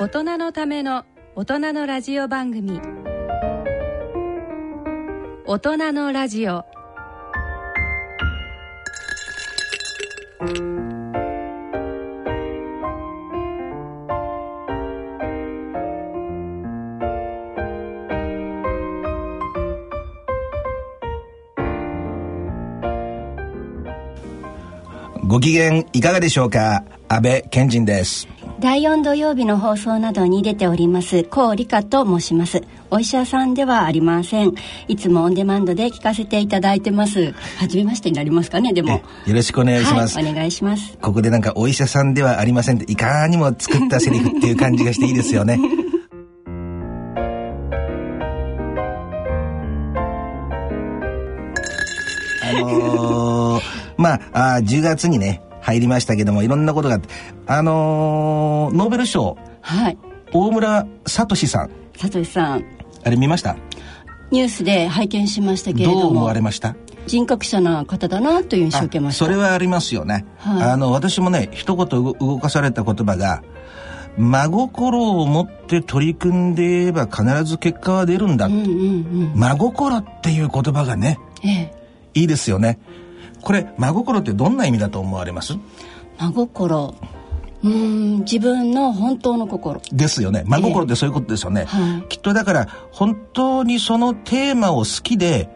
大人のための大人のラジオ番組。大人のラジオ。ご機嫌いかがでしょうか？安倍賢人です。第4土曜日の放送などに出ております。高理香と申します。お医者さんではありません。いつもオンデマンドで聞かせていただいてます。初めましてになりますかねでも。よろしくお願いします、はい、お願いします。ここでなんかお医者さんではありませんっていかにも作ったセリフっていう感じがしていいですよね。あのー、まああ10月にね入りましたけどもいろんなことがあってあのー、ノーベル賞はい。大村聡さん。聡さん。あれ見ました？ニュースで拝見しましたけれどもどう思われました？人格者な方だなという印象を受けました。それはありますよね、はい、あの私もね一言動かされた言葉が真心を持って取り組んでいれば必ず結果は出るんだ、うんうんうん、真心っていう言葉がね、ええ、いいですよねこれ真心ってどんな意味だと思われます？真心。うん自分の本当の心。ですよね。真心ってそういうことですよね、えーはい、きっとだから本当にそのテーマを好きで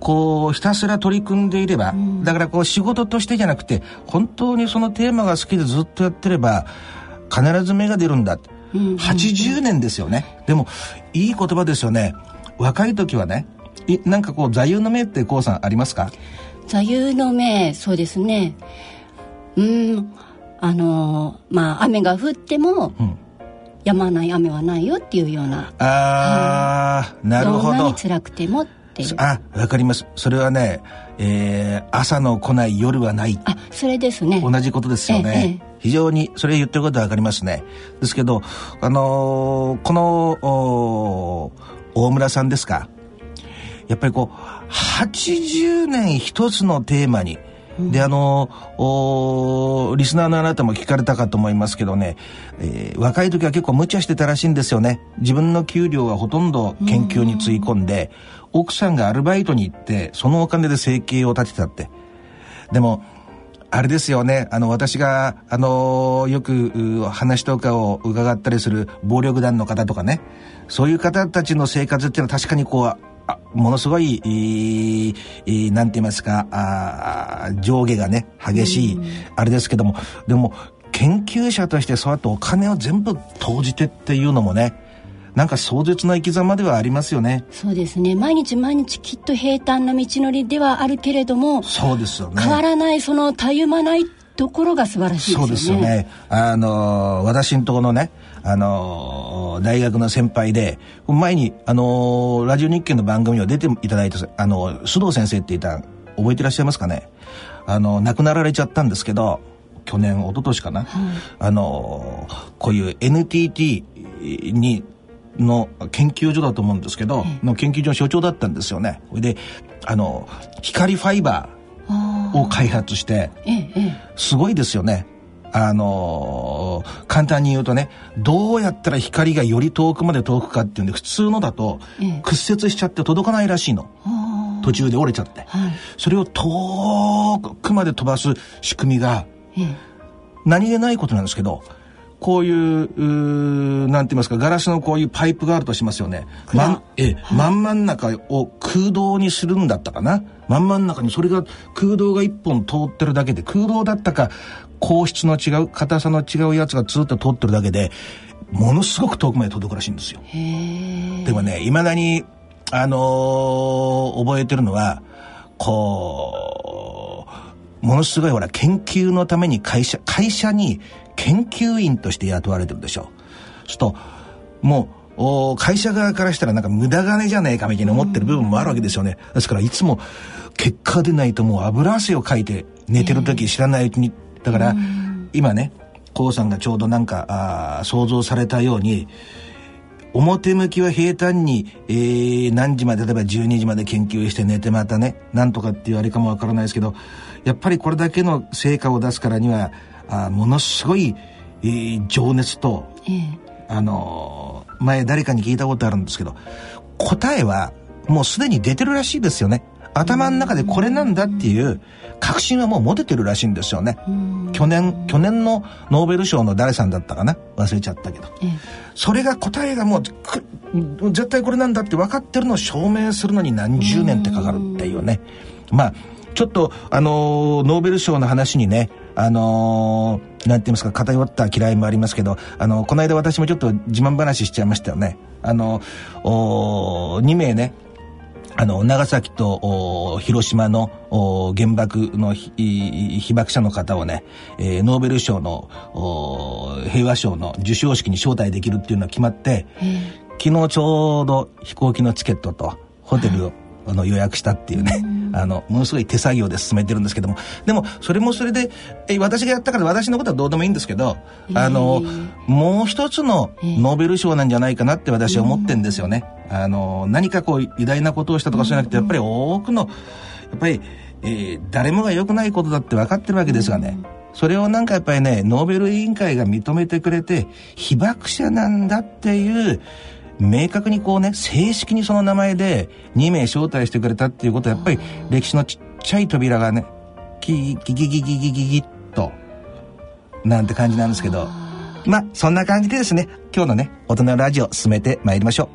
こうひたすら取り組んでいれば、うん、だからこう仕事としてじゃなくて本当にそのテーマが好きでずっとやってれば必ず芽が出るんだ、うん、80年ですよね。でもいい言葉ですよね。若い時はねなんかこう座右の銘ってこうさんありますか？座右の銘そうですね。うんあのまあ雨が降っても、うん、止まない雨はないよっていうような。ああ、なるほど。どんなに辛くてもっていう。あわかります。それはね、えー、朝の来ない夜はない。あそれですね。同じことですよね、ええ、非常にそれ言ってることはわかりますね。ですけどあのー、この大村さんですか。やっぱりこう80年一つのテーマに。であのリスナーのあなたも聞かれたかと思いますけどね、えー、若い時は結構無茶してたらしいんですよね。自分の給料はほとんど研究につい込んで、奥さんがアルバイトに行ってそのお金で生計を立てたって。でもあれですよね。あの私があのよく話とかを伺ったりする暴力団の方とかね。そういう方たちの生活っていうのは確かにこうあものすごい、えー、なんて言いますかあ上下がね激しい、あれですけどもでも研究者としてそうやってお金を全部投じてっていうのもねなんか壮絶な生き様ではありますよね。そうですね。毎日毎日きっと平坦な道のりではあるけれどもそうですよね。変わらないそのたゆまないところが素晴らしいですよね。そうですよね。あの私のところのねあの大学の先輩で前にあのラジオ日経の番組を出ていただいたあの須藤先生っていた覚えてらっしゃいますかね？あの亡くなられちゃったんですけど去年一昨年かな、はい、あのこういう NTT にの研究所だと思うんですけど、の研究所の所長だったんですよね。で、あの、光ファイバーを開発して、すごいですよね。あのー、簡単に言うとねどうやったら光がより遠くまで遠くかっていうんで普通のだと屈折しちゃって届かないらしいの、ええ、途中で折れちゃって、はい、それを遠くまで飛ばす仕組みが、え、何気ないことなんですけどこういううなんて言いますかガラスのこういうパイプがあるとしますよね。まんえ、はい、真ん真ん中を空洞にするんだったかな？真ん真ん中にそれが空洞が一本通ってるだけで空洞だったか硬質の違う硬さの違うやつがずっと通ってるだけでものすごく遠くまで届くらしいんですよ。でもねいまだにあのー、覚えてるのはこうものすごいほら研究のために会社会社に研究員として雇われてるでしょ。するともう会社側からしたらなんか無駄金じゃねえかみたいに思ってる部分もあるわけですよね。ですからいつも結果出ないともう油汗をかいて寝てる時知らないうちにだから、今ねコウさんがちょうどなんかあ想像されたように表向きは平坦に、えー、何時まで例えば12時まで研究して寝てまたねなんとかっていうあれかもわからないですけどやっぱりこれだけの成果を出すからにはあものすごい、えー、情熱と、あのー、前誰かに聞いたことあるんですけど、答えはもうすでに出てるらしいですよね。頭の中でこれなんだっていう確信はもう持ててるらしいんですよね。去年、去年のノーベル賞の誰さんだったかな？忘れちゃったけど。それが答えがもう、絶対これなんだって分かってるのを証明するのに何十年ってかかるっていうね。まあ、ちょっと、あのー、ノーベル賞の話にね、あのー、なんて言いますか、偏った嫌いもありますけど、あのー、この間私もちょっと自慢話しちゃいましたよね。あのー、2名ね、あの、長崎と広島の原爆の被爆者の方をね、えー、ノーベル賞の平和賞の授賞式に招待できるっていうのが決まって、昨日ちょうど飛行機のチケットとホテルを、あの予約したっていうね、あの、ものすごい手作業で進めてるんですけども、でも、それもそれで、え私がやったから私のことはどうでもいいんですけど、あの、もう一つのノーベル賞なんじゃないかなって私は思ってんですよね。あの、何かこう、偉大なことをしたとかそうじゃなくて、やっぱり多くの、やっぱり、えー、誰もが良くないことだって分かってるわけですがね。それをなんかやっぱりね、ノーベル委員会が認めてくれて、被爆者なんだっていう、明確にこうね、正式にその名前で2名招待してくれたっていうことはやっぱり歴史のちっちゃい扉がね、キギギギギギギギッと、なんて感じなんですけど、まあ、そんな感じでですね、今日のね、大人のラジオ進めてまいりましょ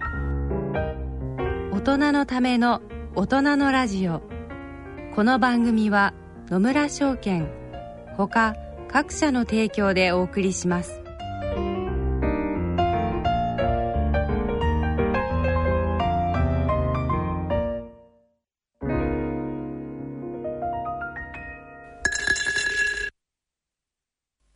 う。大人のための大人のラジオ。この番組は野村証券、ほか各社の提供でお送りします。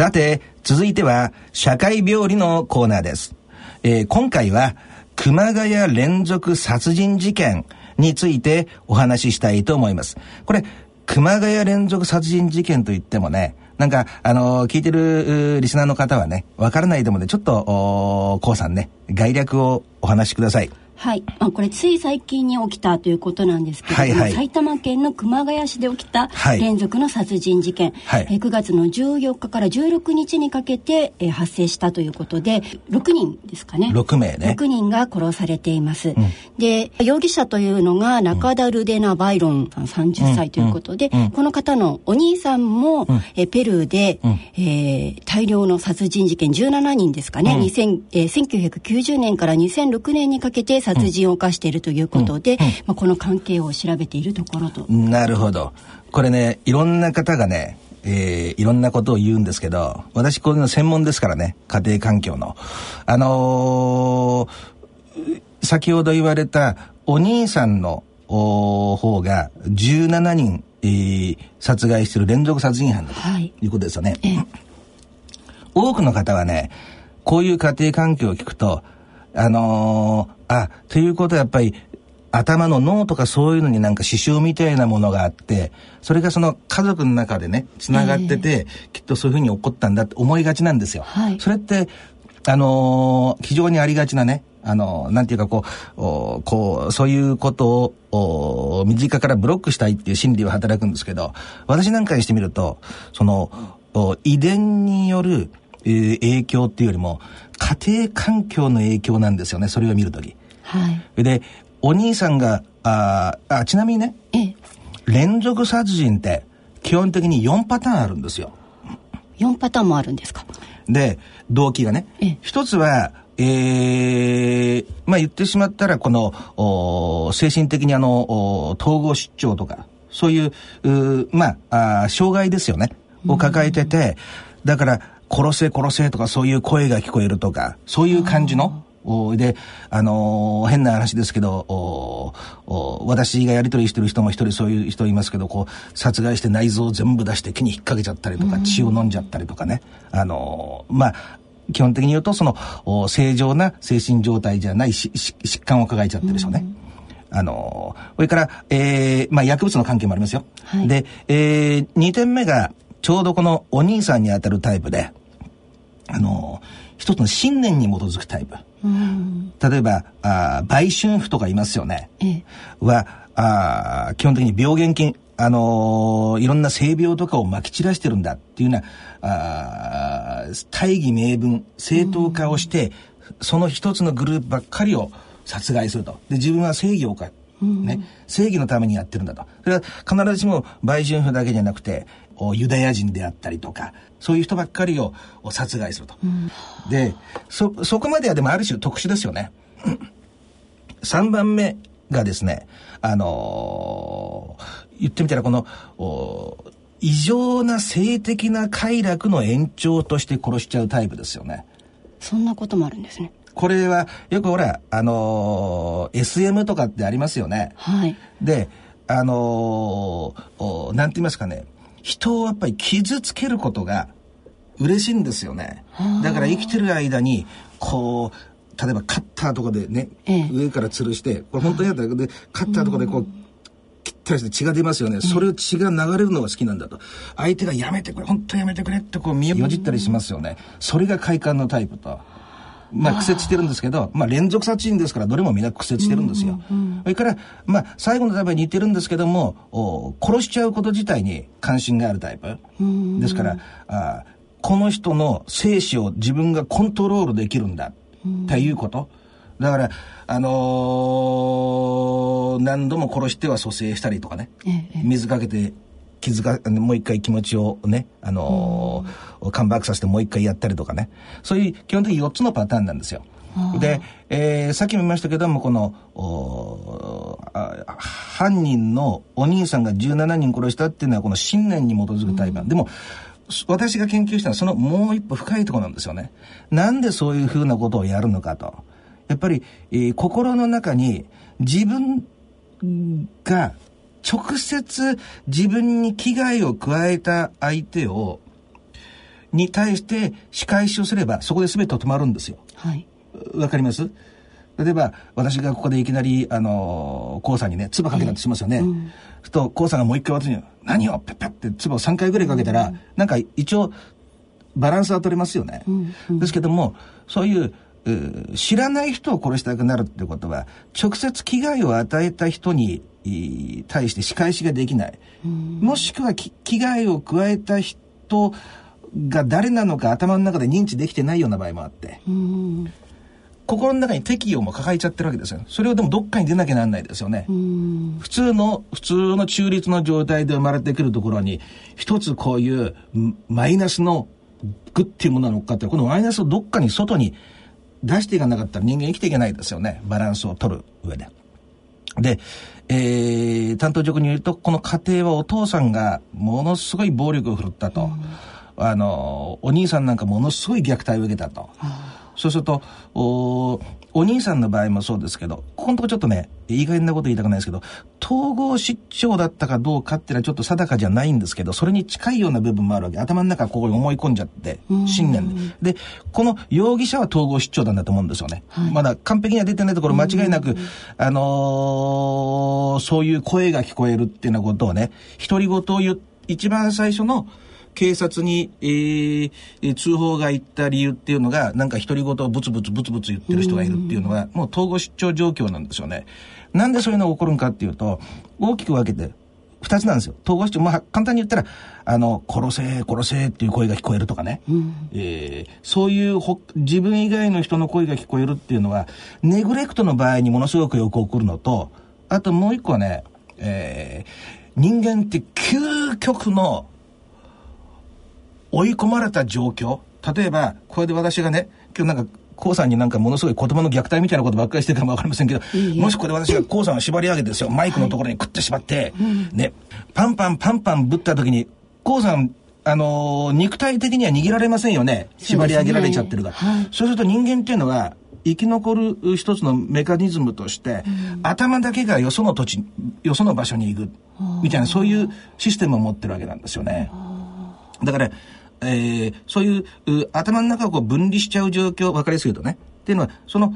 さて、続いては、社会病理のコーナーです。えー、今回は、熊谷連続殺人事件についてお話ししたいと思います。これ、熊谷連続殺人事件といってもね、なんか、あのー、聞いてるリスナーの方はね、わからないでもね、ちょっと、おこうさんね、概略をお話しください。はい、まあ、これつい最近に起きたということなんですけれども、はいはい、埼玉県の熊谷市で起きた連続の殺人事件、はい、え9月の14日から16日にかけて、え発生したということで6人ですかね。6名ね。6人が殺されています、うん、で容疑者というのが中田ルデナ・バイロンさん30歳ということで、うん。うん、この方のお兄さんも、えペルーで、えー、大量の殺人事件17人ですかね、うん、2000えー、1990年から2006年にかけて殺人を犯しているということで、まあ、この関係を調べているところと。なるほど。これね、いろんな方がね、えー、いろんなことを言うんですけど、私こういうの専門ですからね、家庭環境の。あのー、先ほど言われたお兄さんの方が17人、えー、殺害している連続殺人犯だということですよね。はい、多くの方はね、こういう家庭環境を聞くと、あのー、あ、ということはやっぱり、頭の脳とかそういうのになんか刺繍みたいなものがあって、それがその家族の中でね、繋がってて、えー、きっとそういうふうに起こったんだって思いがちなんですよ。はい、それって、あのー、非常にありがちなね、あのー、なんていうかこう、こう、そういうことを、身近からブロックしたいっていう心理は働くんですけど、私なんかにしてみると、その、遺伝による、えー、影響っていうよりも、家庭環境の影響なんですよね、それを見るとき。はい。で、お兄さんが、ああ、ちなみにね、え連続殺人って基本的に4パターンあるんですよ。4パターンもあるんですか？で、動機がね。一つは、えー、まあ言ってしまったら、この、精神的にあの、統合失調とか、そういう、うまああ、障害ですよね。を抱えてて、だから、殺せ殺せとかそういう声が聞こえるとか、そういう感じの、で、あのー、変な話ですけど、私がやり取りしてる人も一人そういう人いますけど、こう、殺害して内臓を全部出して木に引っ掛けちゃったりとか、血を飲んじゃったりとかね。あのー、まあ、基本的に言うと、その、正常な精神状態じゃない疾患を抱えちゃってるでしょうね。あのー、それから、えー、まあ、薬物の関係もありますよ。はい、で、えー、2点目が、ちょうどこのお兄さんに当たるタイプで、あのー、一つの信念に基づくタイプ。例えば、あ売春婦とかいますよね。ええ、は、あ基本的に病原菌、あのー、いろんな性病とかをまき散らしてるんだっていうような、あ大義名分、正当化をして、その一つのグループばっかりを殺害すると。で、自分は正義をか、ね、正義のためにやってるんだと。それは必ずしも売春婦だけじゃなくて、ユダヤ人であったりとか、そういう人ばっかりを殺害すると。うん、で、そ、そこまではでもある種特殊ですよね。3番目がですね、あのー、言ってみたらこの、異常な性的な快楽の延長として殺しちゃうタイプですよね。そんなこともあるんですね。これは、よくほら、あのー、SM とかってありますよね。はい。で、あのー、なんて言いますかね、人をやっぱり傷つけることが嬉しいんですよね。だから生きてる間に、こう、例えばカッターとかでね、ええ、上から吊るして、これ本当にやったら、で、カッターとかでこう、切ったりして血が出ますよね。それを血が流れるのが好きなんだと。相手がやめてくれ、本当やめてくれってこう身をよじったりしますよね。それが快感のタイプと。まあ、苦節してるんですけど、まあ、連続殺人ですから、どれもみんな苦節してるんですよ。それから、まあ、最後のタイプは似てるんですけども、お殺しちゃうこと自体に関心があるタイプ。ですから、あこの人の生死を自分がコントロールできるんだ、っていうこと。だから、あのー、何度も殺しては蘇生したりとかね、水かけて気づか、もう一回気持ちをね、あのー、カムバックさせてもう一回やったりとかね。そういう基本的に4つのパターンなんですよ。で、えー、さっきも言いましたけども、この、犯人のお兄さんが17人殺したっていうのはこの信念に基づくタイプ、うん、でも、私が研究したのはそのもう一歩深いところなんですよね。なんでそういうふうなことをやるのかと。やっぱり、えー、心の中に自分が直接自分に危害を加えた相手を、に対して仕返しをすれば、そこで全て止まるんですよ。はい。わかります？例えば、私がここでいきなり、あの、コウさんにね、唾かけたとしますよね。うん、と、コウさんがもう一回私に、何を？ペッペッって唾を3回ぐらいかけたら、うん、なんか一応、バランスは取れますよね。うんうん、ですけども、そういう、知らない人を殺したくなるってことは、直接危害を与えた人に対して仕返しができない。もしくは危害を加えた人が誰なのか頭の中で認知できてないような場合もあって。心の中に敵意も抱えちゃってるわけですよ。それをでもどっかに出なきゃなんないですよね。普通の、普通の中立の状態で生まれてくるところに、一つこういうマイナスのグっていうものが乗っかってこのマイナスをどっかに外に出していかなかったら人間生きていけないですよね。バランスを取る上で。で、えー、担当直に言うと、この家庭はお父さんがものすごい暴力を振るったと。うん、あの、お兄さんなんかものすごい虐待を受けたと。そうすると、おお兄さんの場合もそうですけど、ここのとこちょっとね、いい加減なこと言いたくないですけど、統合失調だったかどうかっていうのはちょっと定かじゃないんですけど、それに近いような部分もあるわけ。頭の中ここに思い込んじゃって、信念で。で、この容疑者は統合失調なんだと思うんですよね。はい、まだ完璧には出てないところ間違いなく、あのー、そういう声が聞こえるっていうようなことをね、独り言を言う、一番最初の、警察に、えー、通報が行った理由っていうのが、なんか独り言をブツブツブツブツ言ってる人がいるっていうのは、もう統合失調状況なんですよね。なんでそういうのが起こるんかっていうと、大きく分けて、二つなんですよ。統合失調、まあ、簡単に言ったら、あの、殺せ、殺せっていう声が聞こえるとかね。うん、えー、そういうほ、自分以外の人の声が聞こえるっていうのは、ネグレクトの場合にものすごくよく起こるのと、あともう一個はね、えー、人間って究極の追い込まれた状況、例えば、これで私がね、今日なんか、コウさんになんかものすごい言葉の虐待みたいなことばっかりしてるかもわかりませんけど、いいもしこれ私がコウさんを縛り上げてですよ、マイクのところにくってしまって、はい、ね、パンパンパンパンぶった時に、コウさん、あのー、肉体的には逃げられませんよね。縛り上げられちゃってるから。そう、ね。はい、そうすると人間っていうのは、生き残る一つのメカニズムとして、うん、頭だけがよその土地、よその場所に行く、みたいな、そういうシステムを持ってるわけなんですよね。だから、えー、そういう頭の中をこう分離しちゃう状況、わかりやすいとね。っていうのは、その、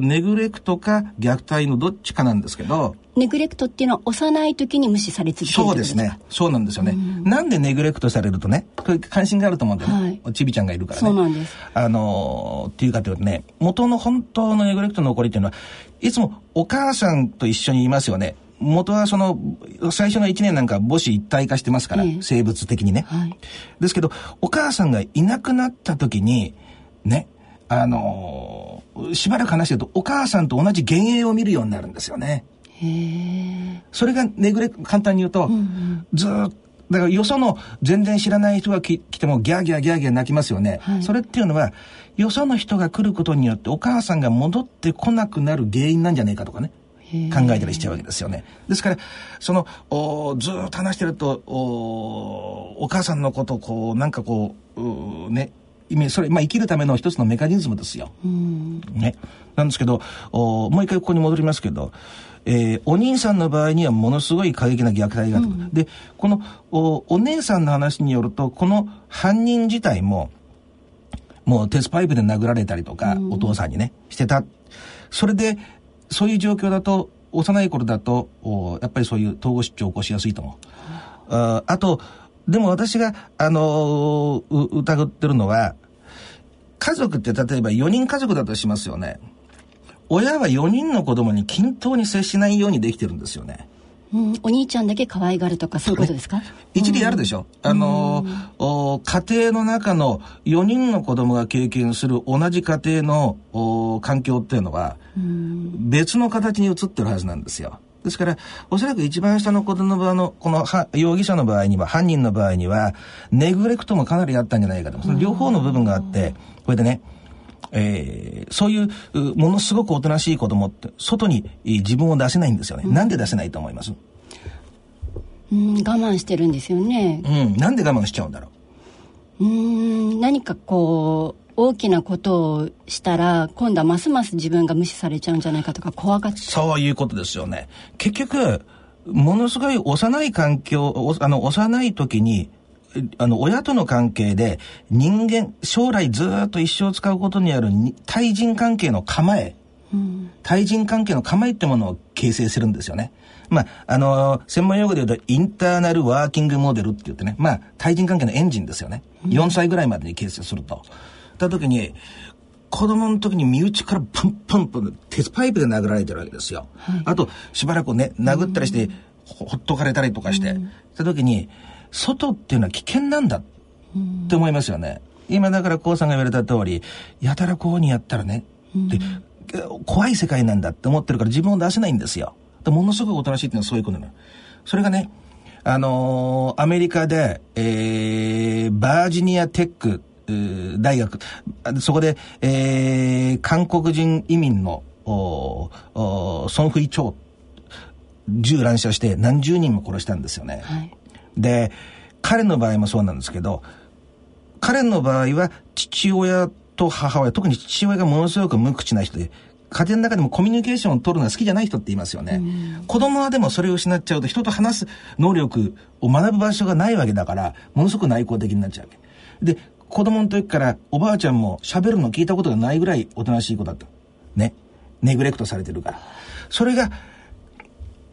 ネグレクトか虐待のどっちかなんですけど。ネグレクトっていうのは幼い時に無視され続けるそうですね。そうなんですよね。んなんでネグレクトされるとね、これ関心があると思うんだよね。はい、ちびちゃんがいるからね。そうなんです。あのー、っていうかというとね、元の本当のネグレクトの起こりっていうのは、いつもお母さんと一緒にいますよね。元はその、最初の1年なんか母子一体化してますから、ええ、生物的にね、はい。ですけど、お母さんがいなくなった時に、ね、あのー、しばらく話してると、お母さんと同じ幻影を見るようになるんですよね。へそれがネグレ、簡単に言うと、うんうん、ずっと、だからよその全然知らない人が来てもギャーギャーギャーギャー泣きますよね。はい、それっていうのは、よその人が来ることによってお母さんが戻ってこなくなる原因なんじゃないかとかね。考えたりしちゃうわけですよね。ですから、その、おずっと話してると、おお母さんのことをこう、なんかこう、うね、それ、まあ、生きるための一つのメカニズムですよ。ね。なんですけど、おもう一回ここに戻りますけど、えー、お兄さんの場合にはものすごい過激な虐待がある、うん、で、このお、お姉さんの話によると、この犯人自体も、もう鉄パイプで殴られたりとか、うん、お父さんにね、してた。それで、そういう状況だと、幼い頃だと、やっぱりそういう統合失調を起こしやすいと思う。ああと、でも私が、あのー、疑ってるのは、家族って例えば4人家族だとしますよね。親は4人の子供に均等に接しないようにできてるんですよね。うん、お兄ちゃんだけ可愛がるとかそういうことですか？一理あるでしょ、うん、あのお家庭の中の4人の子供が経験する同じ家庭のお環境っていうのは、別の形に移ってるはずなんですよ。ですから、おそらく一番下の子供の場合の、この容疑者の場合には、犯人の場合には、ネグレクトもかなりあったんじゃないかと。その両方の部分があって、これでね、えー、そういう、ものすごくおとなしい子供って、外に自分を出せないんですよね。うん、なんで出せないと思います？うん、我慢してるんですよね。うん、なんで我慢しちゃうんだろう？うん、何かこう、大きなことをしたら、今度はますます自分が無視されちゃうんじゃないかとか怖がって。そういうことですよね。結局、ものすごい幼い環境、あの、幼い時に、あの、親との関係で人間、将来ずっと一生使うことにある対人関係の構え、うん、対人関係の構えってものを形成するんですよね。まあ、あの専門用語で言うと、インターナルワーキングモデルって言ってね、まあ、対人関係のエンジンですよね。うん、4歳ぐらいまでに形成すると。た時に、子供の時に身内からパンパンパン、鉄パイプで殴られてるわけですよ。はい、あと、しばらくね、殴ったりして、ほっとかれたりとかして、うん、た時に、外っていうのは危険なんだって思いますよね。今だからこうさんが言われた通り、やたらこうにやったらね、で怖い世界なんだって思ってるから自分を出せないんですよ。でものすごくおとなしいっていうのはそういうことなの。それがね、あのー、アメリカで、えー、バージニアテック、大学、そこで、えー、韓国人移民の、おおソン・フイ・チョウ、銃乱射して何十人も殺したんですよね。はい、で、彼の場合もそうなんですけど、彼の場合は父親と母親、特に父親がものすごく無口な人で、家庭の中でもコミュニケーションを取るのは好きじゃない人って言いますよね。子供はでもそれを失っちゃうと人と話す能力を学ぶ場所がないわけだから、ものすごく内向的になっちゃうわけ。で、子供の時からおばあちゃんも喋るの聞いたことがないぐらいおとなしい子だった。ね。ネグレクトされてるから。それが、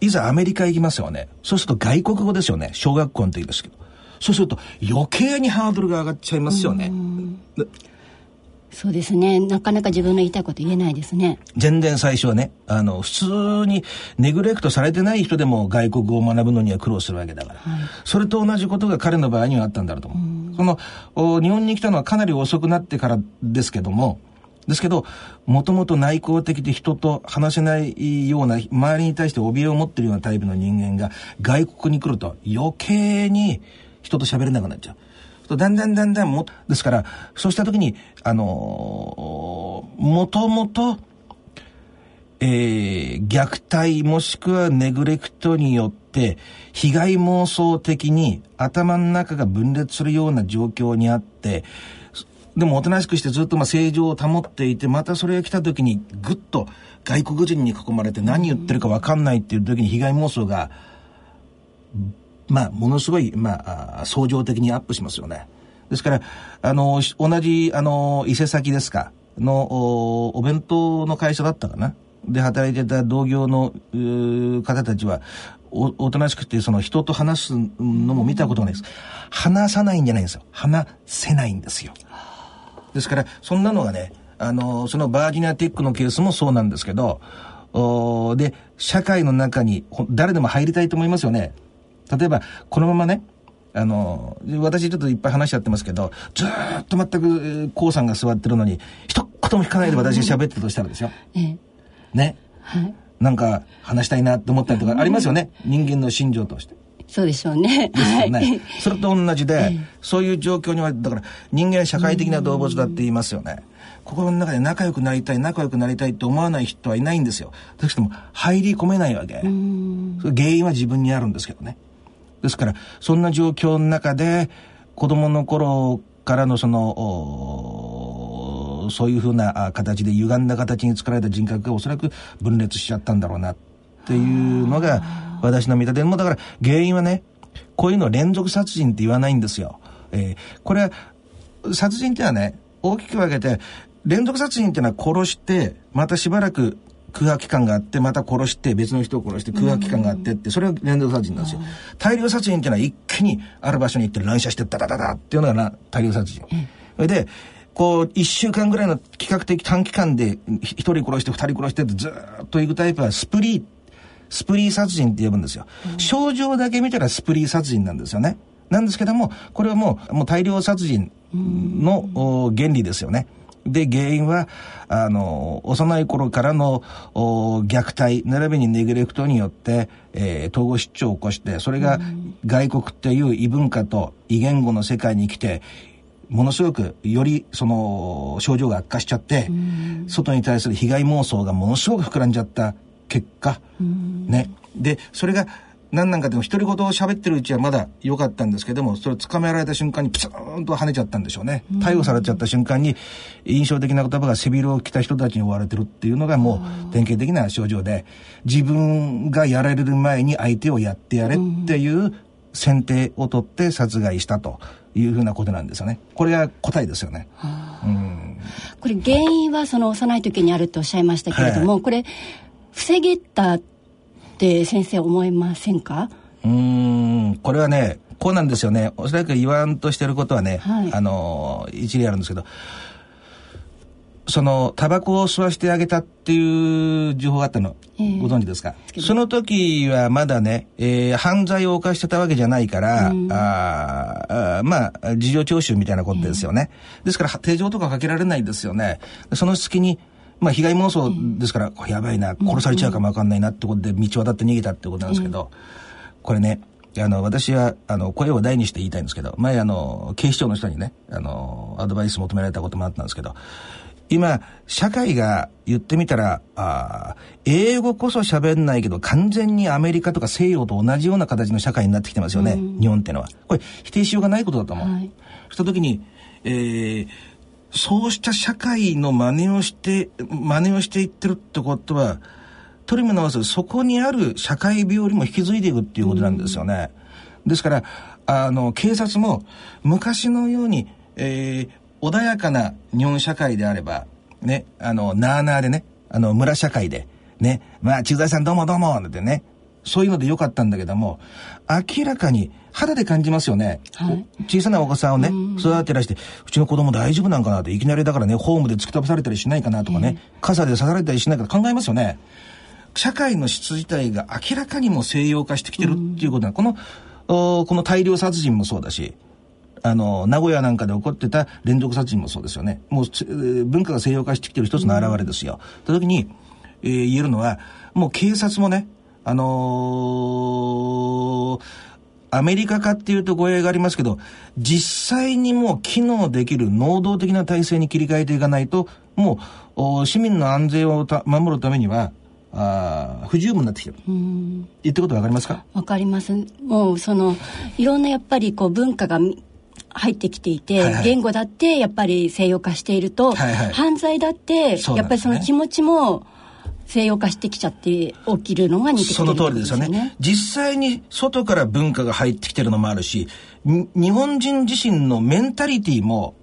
いざアメリカ行きますよね。そうすると外国語ですよね。小学校の時ですけど。そうすると余計にハードルが上がっちゃいますよね。そうですね。なかなか自分の言いたいこと言えないですね。全然最初はね、あの、普通にネグレクトされてない人でも外国語を学ぶのには苦労するわけだから。はい、それと同じことが彼の場合にはあったんだろうと思う。うその日本に来たのはかなり遅くなってからですけども、ですけど、もともと内向的で人と話せないような、周りに対して怯えを持ってるようなタイプの人間が外国に来ると余計に人と喋れなくなっちゃう。だんだんだんだんも、ですから、そうした時に、あのー、もともと、えー、虐待もしくはネグレクトによって、被害妄想的に頭の中が分裂するような状況にあって、でもおとなしくしてずっとまあ正常を保っていて、またそれが来た時にぐっと外国人に囲まれて何言ってるか分かんないっていう時に被害妄想が、まあ、ものすごい、まあ、相乗的にアップしますよね。ですから、あの、同じ、あの、伊勢崎ですか、のお、お弁当の会社だったかな。で働いてた同業の方たちはおおとなしくてその人と話すのも見たことがないです話さないんじゃないんですよ話せないんですよですからそんなのがねあのそのバージニアテックのケースもそうなんですけどおで社会の中に誰でも入りたいと思いますよね例えばこのままねあの、私ちょっといっぱい話しちゃってますけど、ずっと全く、こうさんが座ってるのに、一言も聞かないで私が喋ってるとしたらですよ。ええ、ね。はい。なんか話したいなって思ったりとかありますよね。人間の心情として。そうでしょうね。ですよね。はい、それと同じで、そういう状況には、だから人間は社会的な動物だって言いますよね。心の中で仲良くなりたい、仲良くなりたいって思わない人はいないんですよ。だけども、入り込めないわけ。原因は自分にあるんですけどね。ですから、そんな状況の中で、子供の頃からのその、そういうふうな形で歪んだ形に作られた人格がおそらく分裂しちゃったんだろうなっていうのが私の見立て。もだから原因はね、こういうの連続殺人って言わないんですよ。えー、これは、殺人ってのはね、大きく分けて、連続殺人っていうのは殺して、またしばらく空白期間があって、また殺して、別の人を殺して空白期間があってって、それが連続殺人なんですよ。大量殺人っていうのは一気にある場所に行って乱射してダダダダっていうのが大量殺人。それで、こう、一週間ぐらいの企画的短期間で、一人殺して二人殺してってずっと行くタイプはスプリー、スプリー殺人って呼ぶんですよ。症状だけ見たらスプリー殺人なんですよね。なんですけども、これはもう、もう大量殺人の原理ですよね。で、原因は、あの、幼い頃からの虐待、並びにネグレクトによって、えー、統合失調を起こして、それが外国っていう異文化と異言語の世界に来て、ものすごくよりその症状が悪化しちゃって、外に対する被害妄想がものすごく膨らんじゃった結果、ね。で、それが何なんかでも独り言を喋ってるうちはまだ良かったんですけども、それを捕められた瞬間にプツンと跳ねちゃったんでしょうね。逮捕されちゃった瞬間に、印象的な言葉が背広を着た人たちに追われてるっていうのがもう典型的な症状で、自分がやられる前に相手をやってやれっていう選定を取って殺害したというふうなことなんですよね。これが答えですよね。うん、これ原因はその幼い時にあるとおっしゃいましたけれども、はい、これ防げたって先生思いませんか？うんこれはねこうなんですよね。おそらく言わんとしてることはね、はい、あの一理あるんですけどそのタバコを吸わしてあげたっていう情報があったの、えー、ご存知ですか？その時はまだね、えー、犯罪を犯してたわけじゃないから、うん、ああまあ事情聴取みたいなことですよね、えー、ですから手錠とかかけられないですよね。その隙にまあ被害妄想ですから、これやばいな、殺されちゃうかもわかんないなってことで道を渡って逃げたってことなんですけど、これね、あの、私は、あの、声を大にして言いたいんですけど、前あの、警視庁の人にね、あの、アドバイス求められたこともあったんですけど、今、社会が言ってみたら、あ英語こそ喋んないけど、完全にアメリカとか西洋と同じような形の社会になってきてますよね、うん、日本っていうのは。これ、否定しようがないことだと思う。はい、そした時に、えー、そうした社会の真似をして、真似をしていってるってことは、取りも直す、そこにある社会病理も引き継いでいくっていうことなんですよね。ですから、あの、警察も昔のように、えー、穏やかな日本社会であれば、ね、あの、なあなあでね、あの、村社会で、ね、まあ、駐在さんどうもどうも、ってね、そういうのでよかったんだけども、明らかに肌で感じますよね。はい、小さなお子さんをね、育てらして、うちの子供大丈夫なんかな？って、いきなりだからね、ホームで突き飛ばされたりしないかなとかね、傘で刺されたりしないか考えますよね。社会の質自体が明らかにも西洋化してきてるっていうことなこの、この大量殺人もそうだし、あの、名古屋なんかで起こってた連続殺人もそうですよね。もう、文化が西洋化してきてる一つの表れですよ。と、うん、時に、えー、言えるのは、もう警察もね、あのー、アメリカ化っていうと語弊がありますけど、実際にもう機能できる能動的な体制に切り替えていかないと、もう市民の安全を守るためには、あ不十分になってきてる。言ってことわかりますか？わかります。もうその、いろんなやっぱりこう文化が入ってきていて、はいはい、言語だってやっぱり西洋化していると、はいはい、犯罪だって、ね、やっぱりその気持ちも、西洋化してきちゃって起きるのが似てる、ね、その通りですよね。実際に外から文化が入ってきてるのもあるし、日本人自身のメンタリティも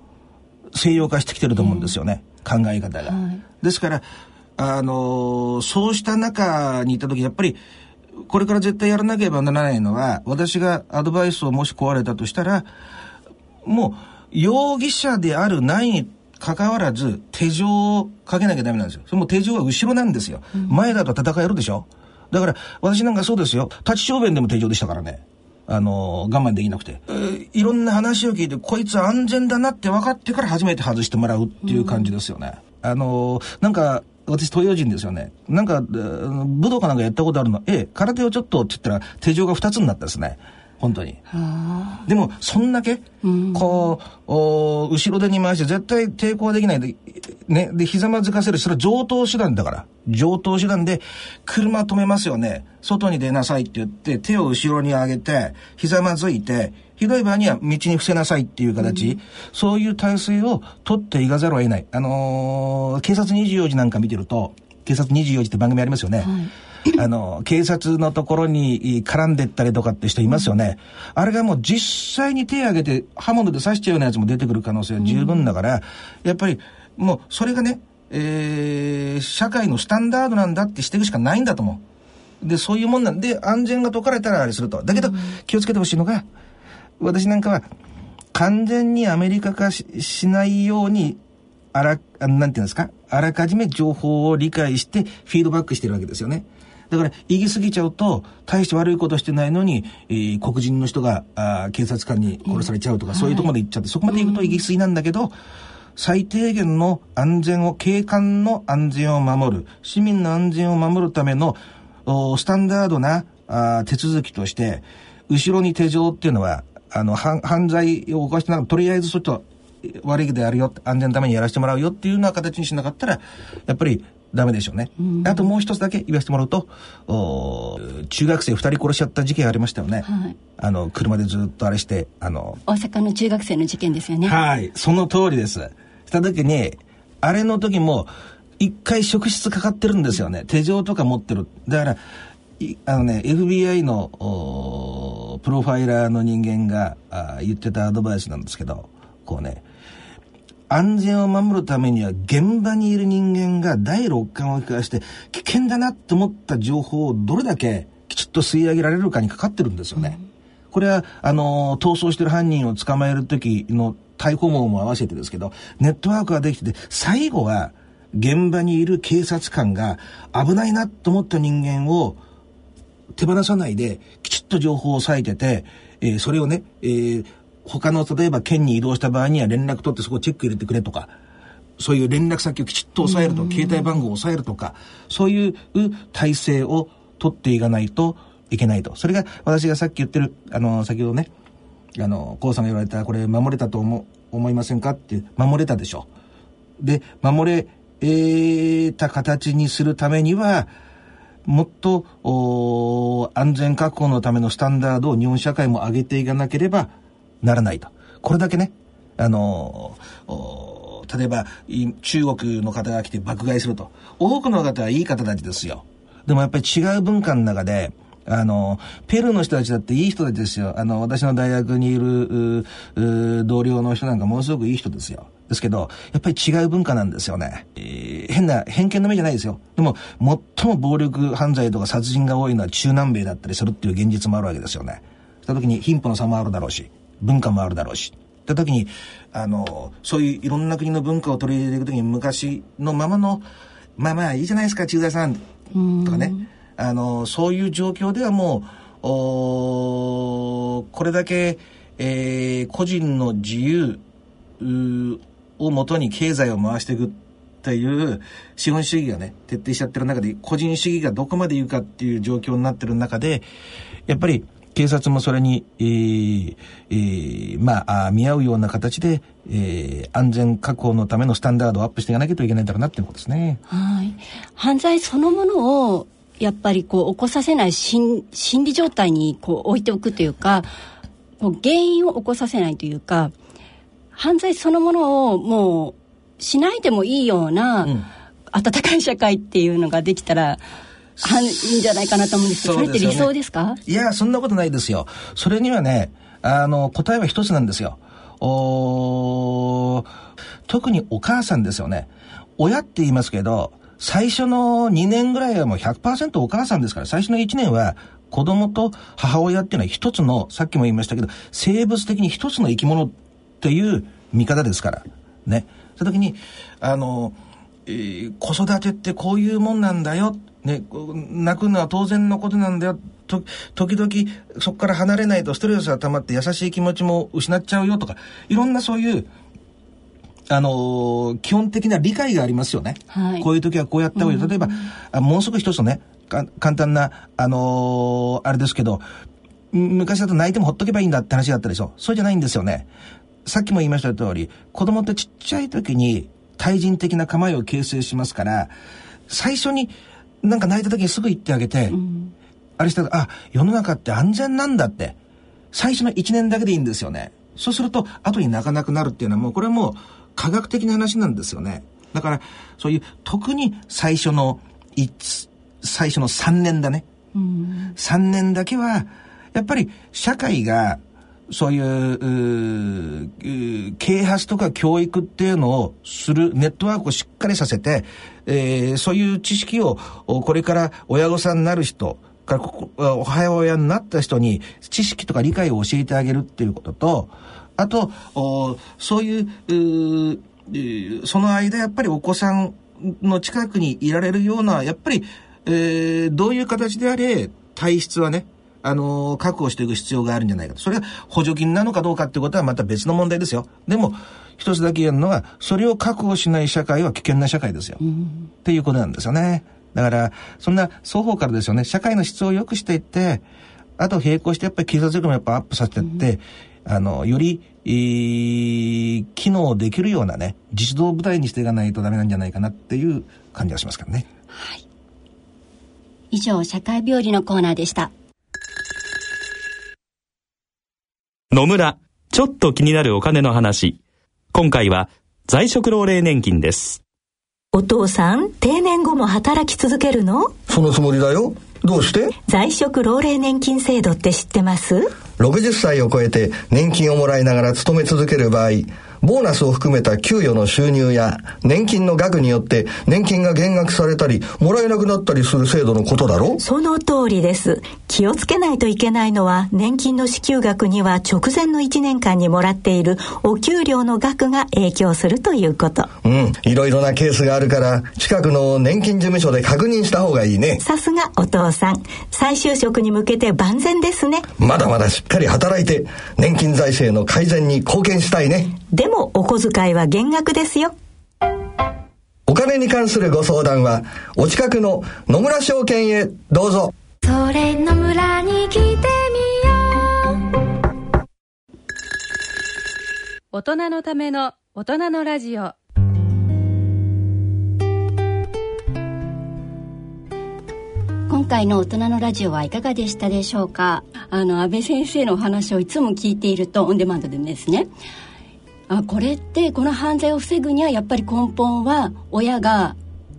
西洋化してきてると思うんですよね。うん、考え方が。はい、ですから、あのー、そうした中にいた時、やっぱり、これから絶対やらなければならないのは、私がアドバイスをもし壊れたとしたら、もう、容疑者であるないに関わらず、手錠をかけなきゃダメなんですよ。その手錠は後ろなんですよ。うん、前だと戦えるでしょだから、私なんかそうですよ。立ち小便でも手錠でしたからね。あの、我慢できなくて。いろんな話を聞いて、こいつ安全だなって分かってから初めて外してもらうっていう感じですよね。うん、あの、なんか、私東洋人ですよね。なんか、武道かなんかやったことあるの。ええ、空手をちょっとって言ったら手錠が2つになったですね。本当に。でも、そんだけ、こう、お後ろ手に回して絶対抵抗できないで、ね、で、ひざまずかせる。それは上等手段だから。上等手段で、車止めますよね。外に出なさいって言って、手を後ろに上げて、ひざまずいて、ひどい場合には道に伏せなさいっていう形、うん、そういう体制を取っていかざるを得ない。あのー、警察24時なんか見てると、警察24時って番組ありますよね。はい あの、警察のところに絡んでったりとかって人いますよね。あれがもう実際に手を挙げて刃物で刺しちゃうようなやつも出てくる可能性は十分だから、やっぱりもうそれがね、えー、社会のスタンダードなんだってしていくしかないんだと思う。で、そういうもんなんで、安全が解かれたらあれすると。だけど、気をつけてほしいのが、私なんかは、完全にアメリカ化しないように、あら、なんていうんですか、あらかじめ情報を理解してフィードバックしてるわけですよね。だから、行き過ぎちゃうと、大して悪いことしてないのに、えー、黒人の人があ警察官に殺されちゃうとか、うん、そういうとこまで行っちゃって、はい、そこまで行くと行き過ぎなんだけど、最低限の安全を、警官の安全を守る、市民の安全を守るための、スタンダードなあ手続きとして、後ろに手錠っていうのは、あの、犯罪を犯してなら、とりあえずそっと悪いであるよ、安全のためにやらせてもらうよっていうような形にしなかったら、やっぱりダメでしょうね。うあともう一つだけ言わせてもらうと、中学生二人殺しちゃった事件ありましたよね。はい、あの、車でずっとあれして、あの。大阪の中学生の事件ですよね。はい、その通りです。した時に、あれの時も、一回職質かかってるんですよね。手錠とか持ってる。だから、あのね、FBI のプロファイラーの人間があ言ってたアドバイスなんですけど、こうね、安全を守るためには現場にいる人間が第六感を聞かして危険だなって思った情報をどれだけきちっと吸い上げられるかにかかってるんですよね。うん、これは、あの、逃走してる犯人を捕まえる時の逮捕網も合わせてですけど、ネットワークができてて、最後は現場にいる警察官が危ないなと思った人間を手放さないで、きちっと情報を割いてて、えー、それをね、えー、他の、例えば県に移動した場合には連絡取ってそこチェック入れてくれとか、そういう連絡先をきちっと押さえると、携帯番号を押さえるとか、そういう体制を取っていかないといけないと。それが私がさっき言ってる、あの、先ほどね、あの、コウさんが言われた、これ守れたと思、思いませんかって、守れたでしょ。で、守れ、え、た形にするためには、もっと安全確保のためのスタンダードを日本社会も上げていかなければならないと。これだけね、あの例えば中国の方が来て爆買いすると。多くの方はいい方たちですよ。でもやっぱり違う文化の中で、あの、ペルーの人たちだっていい人たちですよ。あの、私の大学にいる、同僚の人なんかものすごくいい人ですよ。ですけど、やっぱり違う文化なんですよね。えー、変な、偏見の目じゃないですよ。でも、最も暴力犯罪とか殺人が多いのは中南米だったりするっていう現実もあるわけですよね。した時に貧富の差もあるだろうし、文化もあるだろうし。った時に、あの、そういういろんな国の文化を取り入れていく時に昔のままの、まあまあいいじゃないですか、中大さん。とかね。あの、そういう状況ではもう、おこれだけ、えー、個人の自由をもとに経済を回していくっていう資本主義がね、徹底しちゃってる中で、個人主義がどこまで言うかっていう状況になってる中で、やっぱり、警察もそれに、えーえー、まあ、見合うような形で、えー、安全確保のためのスタンダードをアップしていかなきゃいけないんだろうなっていうことですね。はい。犯罪そのものを、やっぱりこう、起こさせない心心理状態にこう置いておくというか、こう原因を起こさせないというか、犯罪そのものをもうしないでもいいような、温かい社会っていうのができたら、はんいいんじゃないかなと思うんですけど、そ、ね,、れって理想ですか？いや、そんなことないですよ。それにはね、あの、答えは一つなんですよ。お特にお母さんですよね。親って言いますけど、最初の2年ぐらいはもう100%お母さんですから、最初の1年は子供と母親っていうのは一つの、さっきも言いましたけど、生物的に一つの生き物っていう見方ですから。ね。その時に、あの、えー、子育てってこういうもんなんだよ。ね、泣くのは当然のことなんだよ。と、時々そこから離れないとストレスが溜まって優しい気持ちも失っちゃうよとか、いろんなそういう、あのー、基本的な理解がありますよね。はい、こういう時はこうやった方がいい。例えば、あもうすぐ一つね、簡単な、あのー、あれですけど、昔だと泣いてもほっとけばいいんだって話があったでしょ。そうじゃないんですよね。さっきも言いました通り、子供ってちっちゃい時に対人的な構えを形成しますから、最初になんか泣いた時にすぐ言ってあげて、うん、あれしたら、あ、世の中って安全なんだって、最初の1年だけでいいんですよね。そうすると、後に泣かなくなるっていうのはもう、これはもう科学的な話なんですよね。だから、そういう、特に最初の、最初の3年だね。うん、3年だけは、やっぱり社会がそういう啓発とか教育っていうのをするネットワークをしっかりさせて、えー、そういう知識をこれから親御さんになる人からここお母親になった人に知識とか理解を教えてあげるっていうこととあとおそういううその間やっぱりお子さんの近くにいられるようなやっぱり、えー、どういう形であれ体質はねあの、確保していく必要があるんじゃないかと。それが補助金なのかどうかってことはまた別の問題ですよ。でも、一つだけ言えるのは、それを確保しない社会は危険な社会ですよ。うん、っていうことなんですよね。だから、そんな双方からですよね、社会の質を良くしていって、あと並行してやっぱり警察力もやっぱアップさせていって、うん、あの、より、えー、機能できるようなね、実動部隊にしていかないとダメなんじゃないかなっていう感じがしますからね。はい。以上、社会病理のコーナーでした。野村、ちょっと気になるお金の話。今回は在職老齢年金です。お父さん、定年後も働き続けるの？そのつもりだよ。どうして？在職老齢年金制度って知ってます ?60 歳を超えて年金をもらいながら勤め続ける場合、ボーナスを含めた給与の収入や年金の額によって年金が減額されたりもらえなくなったりする制度のことだろその通りです。気をつけないといけないのは年金の支給額には直前の1年間にもらっているお給料の額が影響するということ。うん。いろいろなケースがあるから近くの年金事務所で確認した方がいいね。さすがお父さん。再就職に向けて万全ですね。まだまだしっかり働いて年金財政の改善に貢献したいね。でもお小遣いは減額ですよ。お金に関するご相談は、お近くの野村証券へどうぞ。それ野村に来てみよう。大人のための大人のラジオ。今回の大人のラジオはいかがでしたでしょうか？あの安倍先生のお話をいつも聞いているとオンデマンドでですねあこれってこの犯罪を防ぐにはやっぱり根本は親が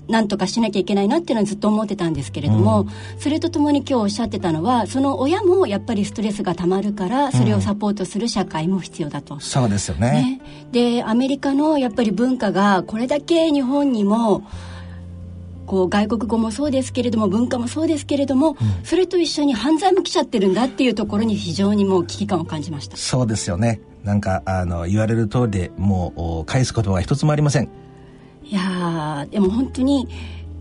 何とかしなきゃいけないなっていうのはずっと思ってたんですけれども、うん、それとともに今日おっしゃってたのはその親もやっぱりストレスがたまるからそれをサポートする社会も必要だと。うん、そうですよね、ね、でアメリカのやっぱり文化がこれだけ日本にもこう外国語もそうですけれども文化もそうですけれども、うん、それと一緒に犯罪も来ちゃってるんだっていうところに非常にもう危機感を感じました。そうですよねなんかあの言われる通りでもう返すことは一つもありません。いやでも本当に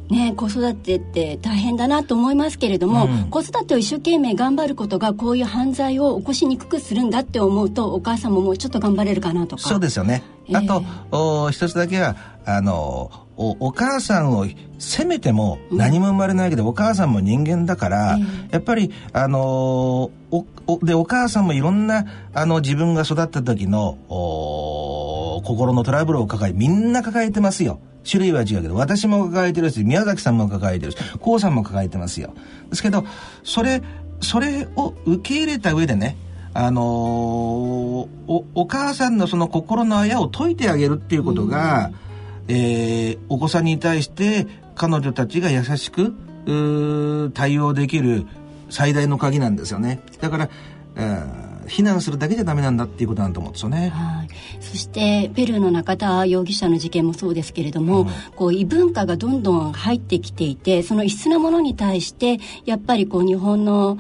ね、子育てって大変だなと思いますけれども、うん、子育てを一生懸命頑張ることがこういう犯罪を起こしにくくするんだって思うとお母さんももうちょっと頑張れるかなとか。そうですよね。あと、お一つだけはあのおお母さんを責めても何も生まれないけど、お母さんも人間だから、やっぱりあのーおおでお母さんもいろんなあの自分が育った時のお心のトラブルを抱えみんな抱えてますよ。種類は違うけど私も抱えてるし宮崎さんも抱えてるしこうさんも抱えてますよ。ですけどそれそれを受け入れた上でねあのーおお母さんのその心のあやを解いてあげるっていうことが、えーお子さんに対して彼女たちが優しく対応できる最大の鍵なんですよね。だから、えー非難するだけじゃダメなんだっていうことなんだと思うんですよね。はい、そしてペルーの中田容疑者の事件もそうですけれども、こう異文化がどんどん入ってきていてその異質なものに対してやっぱりこう日本の、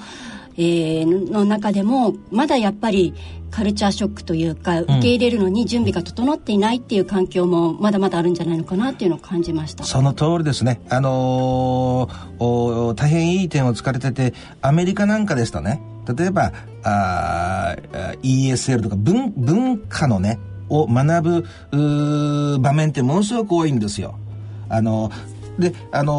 えーの中でもまだやっぱりカルチャーショックというか受け入れるのに準備が整っていないっていう環境もまだまだあるんじゃないのかなっていうのを感じました。その通りですね。あのーお大変いい点を突かれてて、アメリカなんかですとね、例えば、あー ESL とか文文化のね、を学ぶ場面ってものすごく多いんですよ。あので、あのー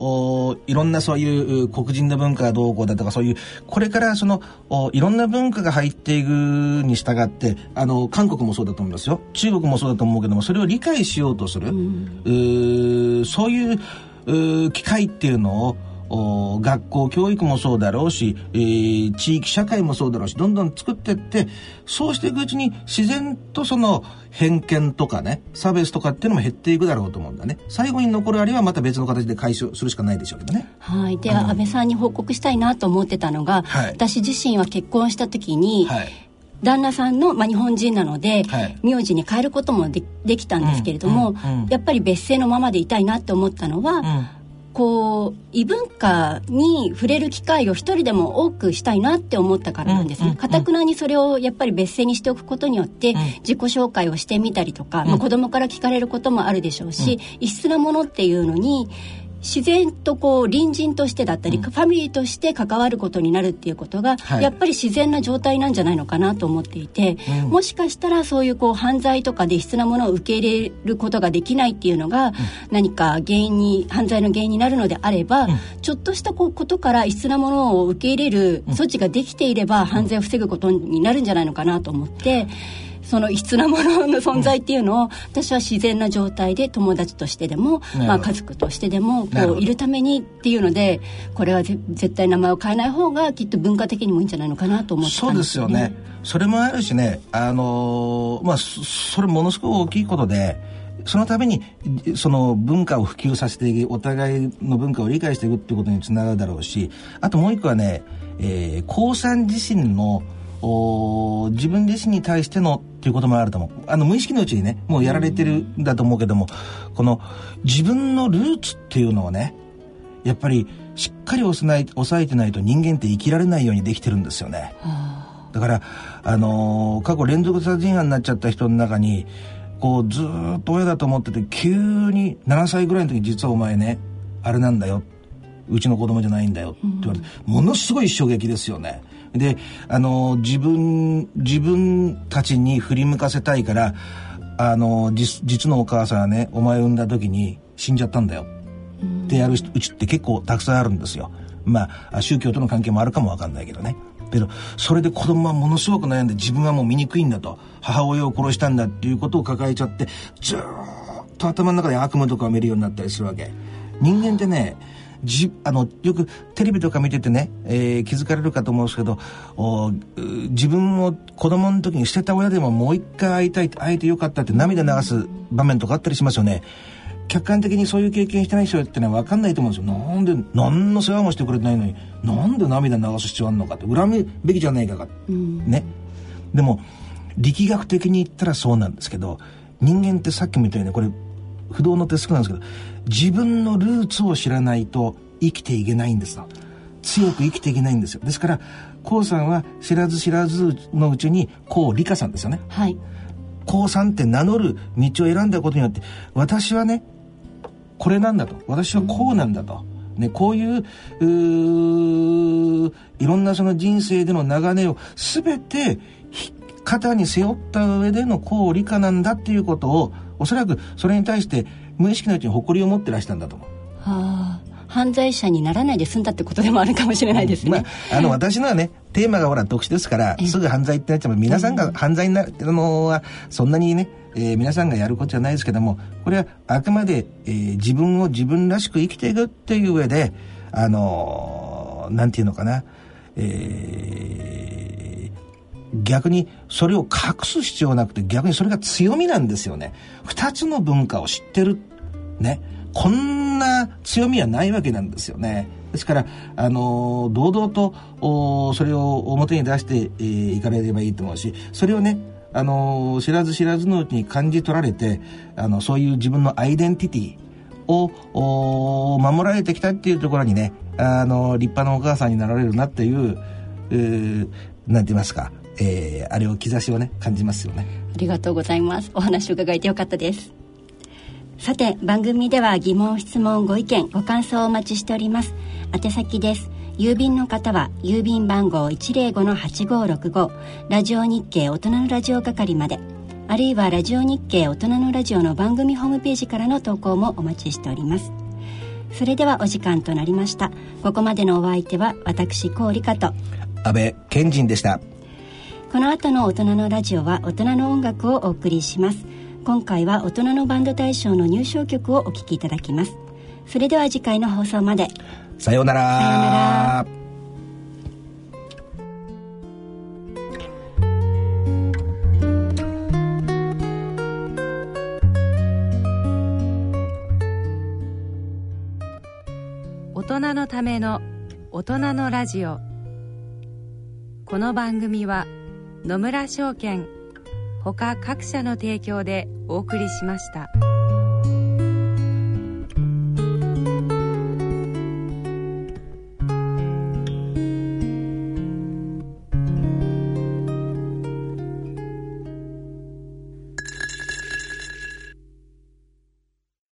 おいろんなそういうう黒人の文化がどうこうだとかそういう、これからその、おいろんな文化が入っていくに従って、あの、韓国もそうだと思いますよ。中国もそうだと思うけども、それを理解しようとする、うーそういう機会っていうのを、お学校教育もそうだろうし、えー地域社会もそうだろうしどんどん作ってってそうしていくうちに自然とその偏見とかね差別とかっていうのも減っていくだろうと思うんだね。最後に残るあれはまた別の形で解消するしかないでしょうけどね。はい、で、安倍さんに報告したいなと思ってたのが、はい。私自身は結婚した時に、はい。旦那さんの、まあ、日本人なので、はい。名字に変えることもでできたんですけれども、うん。うん。うん。やっぱり別姓のままでいたいなって思ったのは、うんこう異文化に触れる機会を一人でも多くしたいなって思ったからなんですね。うんうんうん。かたくなにそれをやっぱり別姓にしておくことによって、自己紹介をしてみたりとか、まあ、子供から聞かれることもあるでしょうし、異質なものっていうのに自然とこう隣人としてだったり、ファミリーとして関わることになるっていうことが、はい。やっぱり自然な状態なんじゃないのかなと思っていて、もしかしたらそういうこう犯罪とかで異質なものを受け入れることができないっていうのが、何か原因に犯罪の原因になるのであれば、ちょっとしたこうことから異質なものを受け入れる措置ができていれば、犯罪を防ぐことになるんじゃないのかなと思って。その異質なものの存在っていうのを、私は自然な状態で友達としてでも、ど。まあ、家族としてでもこういるためにっていうのでこれはぜ絶対名前を変えない方がきっと文化的にもいいんじゃないのかなと思ってたそうんでですよすよね。それもあるしね、あのーまあ、そそれものすごく大きいことで、そのために、その文化を普及させてお互いの文化を理解していくっていうことにつながるだろうし、あともう一個はね、えー、高三自身の、お自分自身に対してのっていうこともあると思う。あの、無意識のうちにね、もうやられてるんだと思うけども、この自分のルーツっていうのをね、やっぱりしっかり抑え抑えてないと人間って生きられないようにできてるんですよね。だから、あのー過去連続殺人犯になっちゃった人の中に、こう、ずーっと親だと思ってて、急に7歳ぐらいの時、実はお前ね、あれなんだよ。うちの子供じゃないんだよって言われて、ものすごい衝撃ですよね。で、あの自分、自分たちに振り向かせたいから、あの実、実のお母さんはね、お前産んだ時に死んじゃったんだよ。ってやるうちって結構たくさんあるんですよ。まあ、宗教との関係もあるかもわかんないけどね。けど、それで子供はものすごく悩んで自分はもう醜いんだと。母親を殺したんだっていうことを抱えちゃって、ずっと頭の中で悪夢とかを見るようになったりするわけ。人間ってね、じあのよくテレビとか見ててね、えー気づかれるかと思うんですけどおう自分を子供の時に捨てた親でももう一回会いたい会えてよかったって涙流す場面とかあったりしますよね。客観的にそういう経験してない人ってのは分かんないと思うんですよ。なんで何の世話もしてくれてないのになんで涙流す必要あるのかって恨むべきじゃないかか、ね。でも力学的に言ったらそうなんですけど人間ってさっきも言ったようにこれ不動の鉄則なんですけど自分のルーツを知らないと生きていけないんですよ強く生きていけないんですよ。ですからこうさんは知らず知らずのうちにこう理香さんですよね。はい。こうさんって名乗る道を選んだことによって私はねこれなんだと。私はこうなんだと、ね、こういういろんなその人生での流れを全てひ肩に背負った上での公理科なんだっていうことをおそらくそれに対して無意識のうちに誇りを持ってらしたんだと思う。はあ犯罪者にならないで済んだってことでもあるかもしれないですね。まあ、あの、私のはね、テーマがほら特殊ですから、すぐ犯罪ってなっちゃう。皆さんが犯罪になるのは、そんなにね、えー、皆さんがやることじゃないですけども、これはあくまで、えー、自分を自分らしく生きていくっていう上で、あのー、なんていうのかな、えー、逆にそれを隠す必要なくて逆にそれが強みなんですよね。二つの文化を知ってる。ね。こんな強みはないわけなんですよね。ですから、あのー、堂々と、おそれを表に出してい、えー、かれればいいと思うし、それをね、あのー、知らず知らずのうちに感じ取られて、あの、そういう自分のアイデンティティを、守られてきたっていうところにね、あの、立派なお母さんになられるなっていう、うなんて言いますか、えー、あれを兆しをね、感じますよね。ありがとうございます。お話を伺えてよかったです。さて番組では疑問質問ご意見ご感想をお待ちしております。宛先です。郵便の方は郵便番号105-8565ラジオ日経大人のラジオ係まで。あるいはラジオ日経大人のラジオの番組ホームページからの投稿もお待ちしております。それではお時間となりました。ここまでのお相手は私高理香と安倍賢人でした。この後の大人のラジオは大人の音楽をお送りします今回は大人のバンド大賞の入賞曲をお聴きいただきます。それでは次回の放送まで。さようなら。さようなら大人のための大人のラジオ。この番組は野村証券他各社の提供でお送りしました。